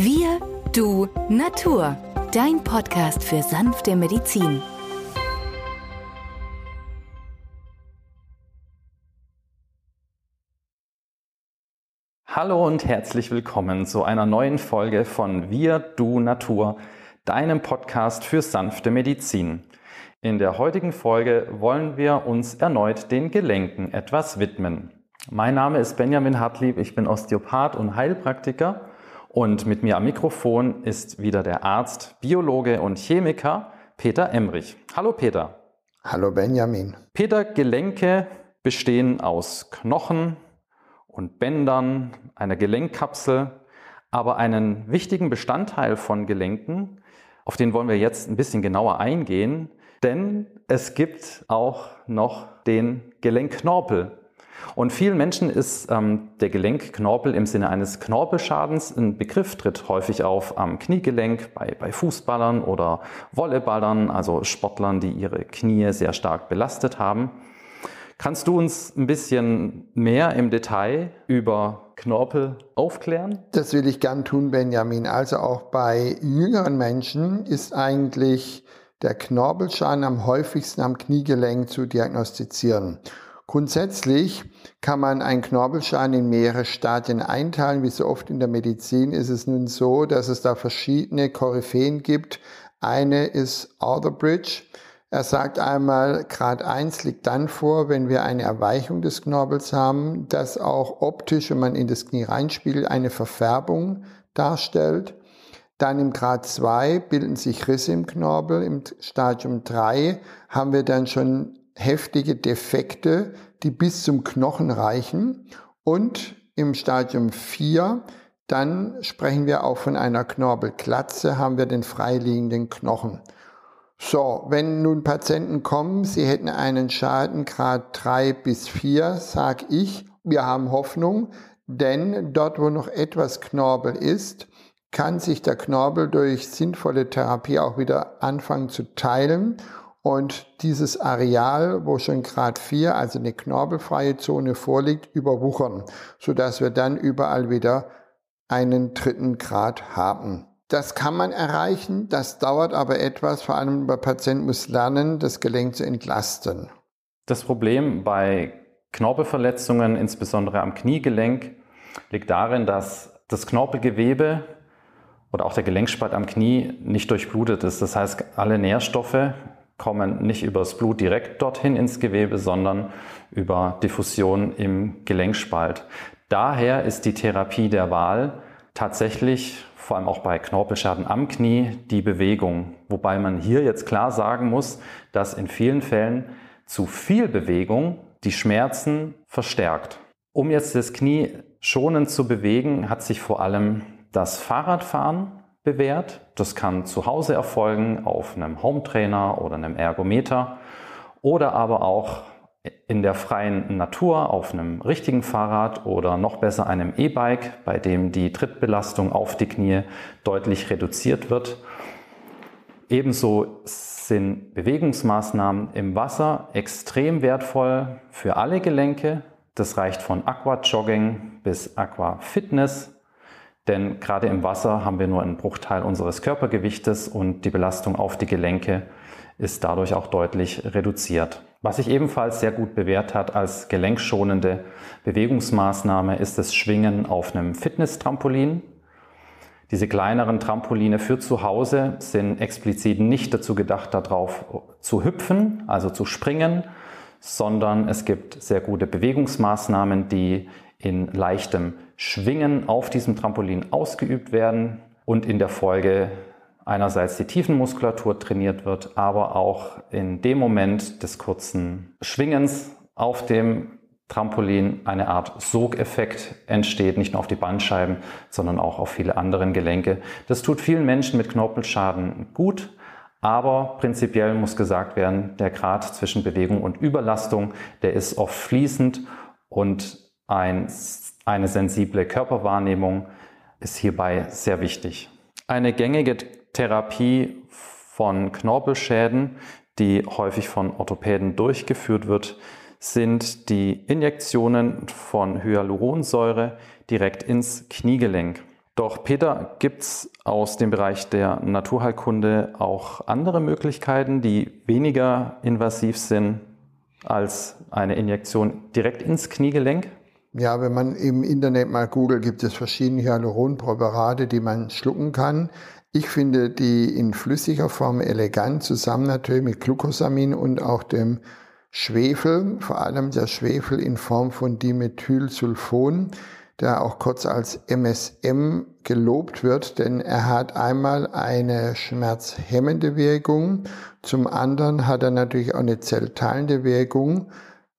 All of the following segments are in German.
Wir, du, Natur. Dein Podcast für sanfte Medizin. Hallo und herzlich willkommen zu einer neuen Folge von Wir, du, Natur, deinem Podcast für sanfte Medizin. In der heutigen Folge wollen wir uns erneut den Gelenken etwas widmen. Mein Name ist Benjamin Hartlieb, ich bin Osteopath und Heilpraktiker und mit mir am Mikrofon ist wieder der Arzt, Biologe und Chemiker Peter Emrich. Hallo Peter. Hallo Benjamin. Peter, Gelenke bestehen aus Knochen und Bändern, einer Gelenkkapsel, aber einen wichtigen Bestandteil von Gelenken, auf den wollen wir jetzt ein bisschen genauer eingehen, denn es gibt auch noch den Gelenkknorpel. Und vielen Menschen ist ähm, der Gelenkknorpel im Sinne eines Knorpelschadens ein Begriff, tritt häufig auf am Kniegelenk bei, bei Fußballern oder Volleyballern, also Sportlern, die ihre Knie sehr stark belastet haben. Kannst du uns ein bisschen mehr im Detail über Knorpel aufklären? Das will ich gern tun, Benjamin. Also auch bei jüngeren Menschen ist eigentlich der Knorpelschaden am häufigsten am Kniegelenk zu diagnostizieren. Grundsätzlich kann man einen Knorpelschaden in mehrere Stadien einteilen. Wie so oft in der Medizin ist es nun so, dass es da verschiedene Koryphäen gibt. Eine ist Arthur Bridge. Er sagt einmal, Grad 1 liegt dann vor, wenn wir eine Erweichung des Knorpels haben, das auch optisch, wenn man in das Knie reinspiegelt, eine Verfärbung darstellt. Dann im Grad 2 bilden sich Risse im Knorpel. Im Stadium 3 haben wir dann schon heftige Defekte, die bis zum Knochen reichen. Und im Stadium 4, dann sprechen wir auch von einer Knorpelklatze, haben wir den freiliegenden Knochen. So, wenn nun Patienten kommen, sie hätten einen Schadengrad 3 bis 4, sag ich, wir haben Hoffnung, denn dort, wo noch etwas Knorpel ist, kann sich der Knorpel durch sinnvolle Therapie auch wieder anfangen zu teilen und dieses Areal, wo schon Grad 4, also eine knorpelfreie Zone vorliegt, überwuchern, sodass wir dann überall wieder einen dritten Grad haben. Das kann man erreichen, das dauert aber etwas, vor allem der Patient muss lernen, das Gelenk zu entlasten. Das Problem bei Knorpelverletzungen, insbesondere am Kniegelenk, liegt darin, dass das Knorpelgewebe oder auch der Gelenkspalt am Knie nicht durchblutet ist. Das heißt, alle Nährstoffe kommen nicht übers Blut direkt dorthin ins Gewebe, sondern über Diffusion im Gelenkspalt. Daher ist die Therapie der Wahl tatsächlich vor allem auch bei Knorpelschaden am Knie die Bewegung. Wobei man hier jetzt klar sagen muss, dass in vielen Fällen zu viel Bewegung die Schmerzen verstärkt. Um jetzt das Knie schonend zu bewegen, hat sich vor allem das Fahrradfahren bewährt. Das kann zu Hause erfolgen auf einem Hometrainer oder einem Ergometer oder aber auch in der freien Natur auf einem richtigen Fahrrad oder noch besser einem E-Bike, bei dem die Trittbelastung auf die Knie deutlich reduziert wird. Ebenso sind Bewegungsmaßnahmen im Wasser extrem wertvoll für alle Gelenke. Das reicht von Aquajogging bis Aquafitness. Denn gerade im Wasser haben wir nur einen Bruchteil unseres Körpergewichtes und die Belastung auf die Gelenke ist dadurch auch deutlich reduziert. Was sich ebenfalls sehr gut bewährt hat als gelenkschonende Bewegungsmaßnahme ist das Schwingen auf einem Fitness-Trampolin. Diese kleineren Trampoline für zu Hause sind explizit nicht dazu gedacht, darauf zu hüpfen, also zu springen, sondern es gibt sehr gute Bewegungsmaßnahmen, die in leichtem Schwingen auf diesem Trampolin ausgeübt werden und in der Folge einerseits die Tiefenmuskulatur trainiert wird, aber auch in dem Moment des kurzen Schwingens auf dem Trampolin eine Art Sogeffekt entsteht, nicht nur auf die Bandscheiben, sondern auch auf viele andere Gelenke. Das tut vielen Menschen mit Knorpelschaden gut, aber prinzipiell muss gesagt werden, der Grad zwischen Bewegung und Überlastung, der ist oft fließend und ein, eine sensible Körperwahrnehmung ist hierbei sehr wichtig. Eine gängige Therapie von Knorpelschäden, die häufig von Orthopäden durchgeführt wird, sind die Injektionen von Hyaluronsäure direkt ins Kniegelenk. Doch Peter, gibt es aus dem Bereich der Naturheilkunde auch andere Möglichkeiten, die weniger invasiv sind als eine Injektion direkt ins Kniegelenk? Ja, wenn man im Internet mal googelt, gibt es verschiedene Hyaluronpräparate, die man schlucken kann. Ich finde die in flüssiger Form elegant, zusammen natürlich mit Glucosamin und auch dem Schwefel, vor allem der Schwefel in Form von Dimethylsulfon, der auch kurz als MSM gelobt wird, denn er hat einmal eine schmerzhemmende Wirkung, zum anderen hat er natürlich auch eine zellteilende Wirkung,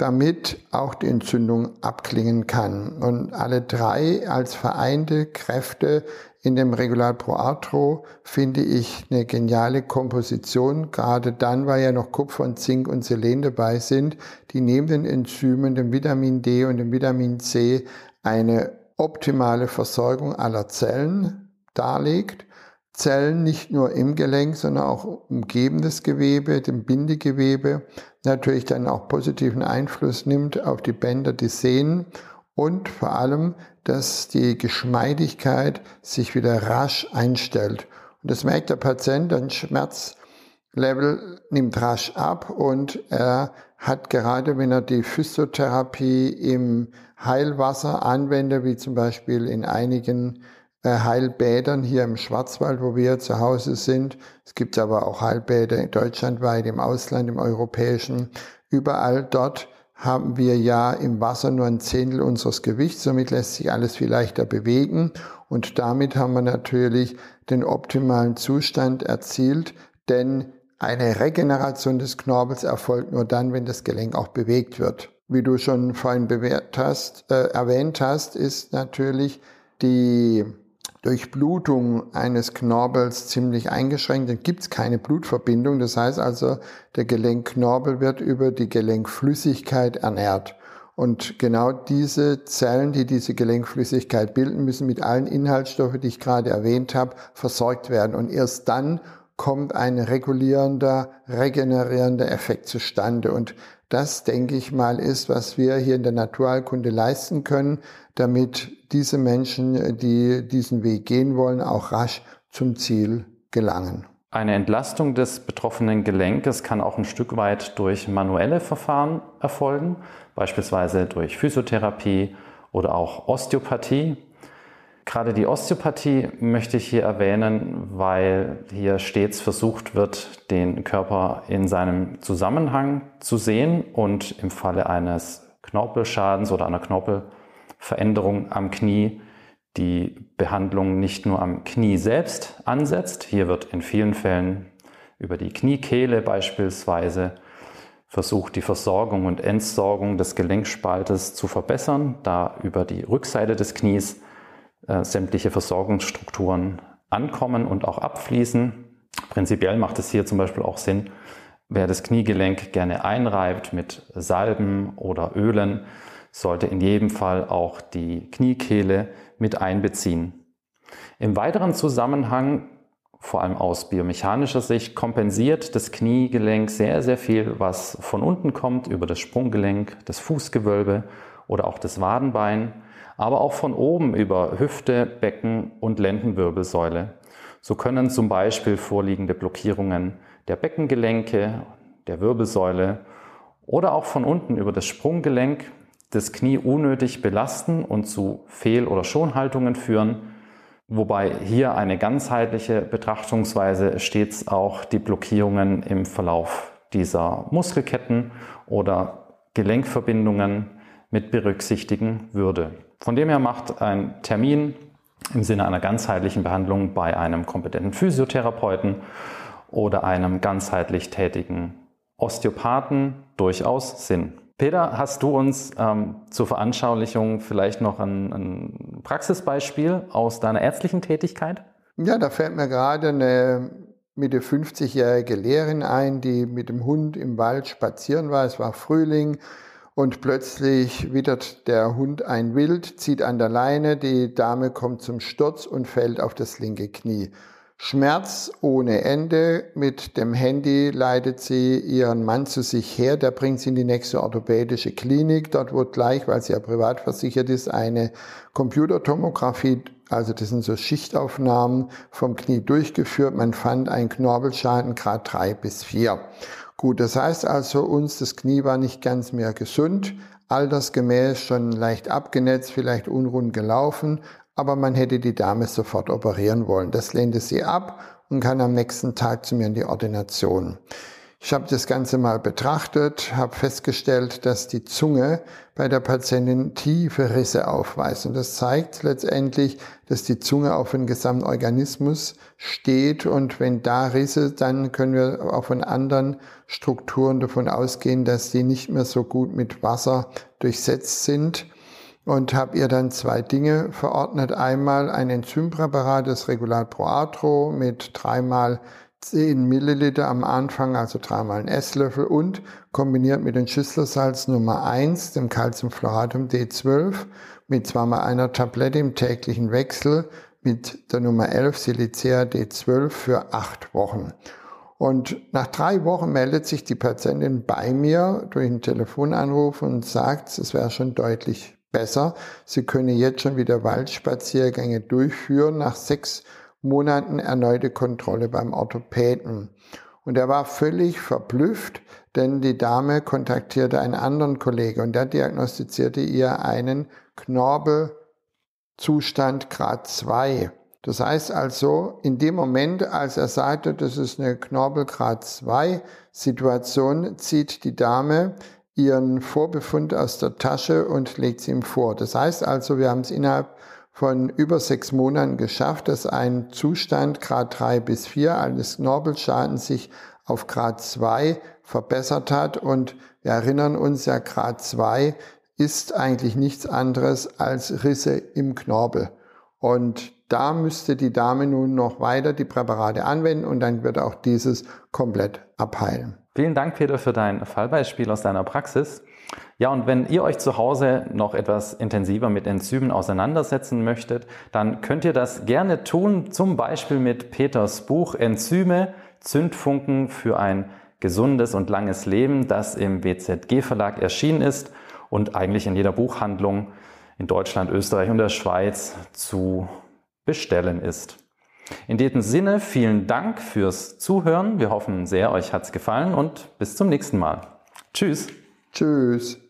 damit auch die Entzündung abklingen kann. Und alle drei als vereinte Kräfte in dem Regular Pro Arthro finde ich eine geniale Komposition, gerade dann, weil ja noch Kupfer und Zink und Selen dabei sind, die neben den Enzymen, dem Vitamin D und dem Vitamin C eine optimale Versorgung aller Zellen darlegt. Zellen nicht nur im Gelenk, sondern auch umgebendes Gewebe, dem Bindegewebe, natürlich dann auch positiven Einfluss nimmt auf die Bänder, die Sehnen und vor allem, dass die Geschmeidigkeit sich wieder rasch einstellt. Und das merkt der Patient, ein Schmerzlevel nimmt rasch ab und er hat gerade, wenn er die Physiotherapie im Heilwasser anwendet, wie zum Beispiel in einigen Heilbädern hier im Schwarzwald, wo wir zu Hause sind. Es gibt aber auch Heilbäder deutschlandweit, im Ausland, im europäischen. Überall dort haben wir ja im Wasser nur ein Zehntel unseres Gewichts, somit lässt sich alles viel leichter bewegen und damit haben wir natürlich den optimalen Zustand erzielt, denn eine Regeneration des Knorpels erfolgt nur dann, wenn das Gelenk auch bewegt wird. Wie du schon vorhin bewährt hast, äh, erwähnt hast, ist natürlich die Durchblutung eines Knorpels ziemlich eingeschränkt, dann gibt es keine Blutverbindung. Das heißt also, der Gelenkknorpel wird über die Gelenkflüssigkeit ernährt. Und genau diese Zellen, die diese Gelenkflüssigkeit bilden, müssen mit allen Inhaltsstoffen, die ich gerade erwähnt habe, versorgt werden. Und erst dann kommt ein regulierender, regenerierender Effekt zustande. Und das, denke ich mal, ist, was wir hier in der Naturheilkunde leisten können, damit diese Menschen, die diesen Weg gehen wollen, auch rasch zum Ziel gelangen. Eine Entlastung des betroffenen Gelenkes kann auch ein Stück weit durch manuelle Verfahren erfolgen, beispielsweise durch Physiotherapie oder auch Osteopathie. Gerade die Osteopathie möchte ich hier erwähnen, weil hier stets versucht wird, den Körper in seinem Zusammenhang zu sehen und im Falle eines Knorpelschadens oder einer Knorpelveränderung am Knie die Behandlung nicht nur am Knie selbst ansetzt. Hier wird in vielen Fällen über die Kniekehle beispielsweise versucht, die Versorgung und Entsorgung des Gelenkspaltes zu verbessern, da über die Rückseite des Knies äh, sämtliche Versorgungsstrukturen ankommen und auch abfließen. Prinzipiell macht es hier zum Beispiel auch Sinn, wer das Kniegelenk gerne einreibt mit Salben oder Ölen, sollte in jedem Fall auch die Kniekehle mit einbeziehen. Im weiteren Zusammenhang, vor allem aus biomechanischer Sicht, kompensiert das Kniegelenk sehr, sehr viel, was von unten kommt, über das Sprunggelenk, das Fußgewölbe oder auch das Wadenbein aber auch von oben über Hüfte, Becken und Lendenwirbelsäule. So können zum Beispiel vorliegende Blockierungen der Beckengelenke, der Wirbelsäule oder auch von unten über das Sprunggelenk das Knie unnötig belasten und zu Fehl- oder Schonhaltungen führen, wobei hier eine ganzheitliche Betrachtungsweise stets auch die Blockierungen im Verlauf dieser Muskelketten oder Gelenkverbindungen mit berücksichtigen würde. Von dem her macht ein Termin im Sinne einer ganzheitlichen Behandlung bei einem kompetenten Physiotherapeuten oder einem ganzheitlich tätigen Osteopathen durchaus Sinn. Peter, hast du uns ähm, zur Veranschaulichung vielleicht noch ein, ein Praxisbeispiel aus deiner ärztlichen Tätigkeit? Ja, da fällt mir gerade eine Mitte 50-jährige Lehrerin ein, die mit dem Hund im Wald spazieren war. Es war Frühling und plötzlich wittert der Hund ein Wild, zieht an der Leine, die Dame kommt zum Sturz und fällt auf das linke Knie. Schmerz ohne Ende. Mit dem Handy leitet sie ihren Mann zu sich her. Der bringt sie in die nächste orthopädische Klinik. Dort wird gleich, weil sie ja privat versichert ist, eine Computertomographie, also das sind so Schichtaufnahmen vom Knie durchgeführt. Man fand einen Knorpelschaden Grad 3 bis 4. Gut, das heißt also, uns das Knie war nicht ganz mehr gesund, altersgemäß schon leicht abgenetzt, vielleicht unrund gelaufen, aber man hätte die Dame sofort operieren wollen. Das lehnte sie ab und kann am nächsten Tag zu mir in die Ordination. Ich habe das Ganze mal betrachtet, habe festgestellt, dass die Zunge bei der Patientin tiefe Risse aufweist. Und das zeigt letztendlich, dass die Zunge auf den gesamten Organismus steht. Und wenn da Risse, dann können wir auch von anderen Strukturen davon ausgehen, dass die nicht mehr so gut mit Wasser durchsetzt sind und habe ihr dann zwei Dinge verordnet. Einmal ein Enzympräparat, das Regulat Pro Atro mit dreimal 10 Milliliter am Anfang, also dreimal ein Esslöffel und kombiniert mit dem Schüsselsalz Nummer 1, dem Calciumfluoratum D12, mit zweimal einer Tablette im täglichen Wechsel mit der Nummer 11 Silicea D12 für acht Wochen. Und nach drei Wochen meldet sich die Patientin bei mir durch einen Telefonanruf und sagt, es wäre schon deutlich besser. Sie könne jetzt schon wieder Waldspaziergänge durchführen nach sechs Monaten erneute Kontrolle beim Orthopäden. Und er war völlig verblüfft, denn die Dame kontaktierte einen anderen Kollege und der diagnostizierte ihr einen Knorpelzustand Grad 2. Das heißt also, in dem Moment, als er sagte, das ist eine Knorpelgrad 2 Situation, zieht die Dame ihren Vorbefund aus der Tasche und legt sie ihm vor. Das heißt also, wir haben es innerhalb von über sechs Monaten geschafft, dass ein Zustand Grad 3 bis 4 eines Knorpelschadens sich auf Grad 2 verbessert hat. Und wir erinnern uns ja, Grad 2 ist eigentlich nichts anderes als Risse im Knorpel. Und da müsste die Dame nun noch weiter die Präparate anwenden und dann wird auch dieses komplett abheilen. Vielen Dank, Peter, für dein Fallbeispiel aus deiner Praxis. Ja, und wenn ihr euch zu Hause noch etwas intensiver mit Enzymen auseinandersetzen möchtet, dann könnt ihr das gerne tun, zum Beispiel mit Peters Buch Enzyme, Zündfunken für ein gesundes und langes Leben, das im WZG Verlag erschienen ist und eigentlich in jeder Buchhandlung in Deutschland, Österreich und der Schweiz zu bestellen ist. In diesem Sinne vielen Dank fürs Zuhören. Wir hoffen sehr, euch hat es gefallen und bis zum nächsten Mal. Tschüss. Tschüss.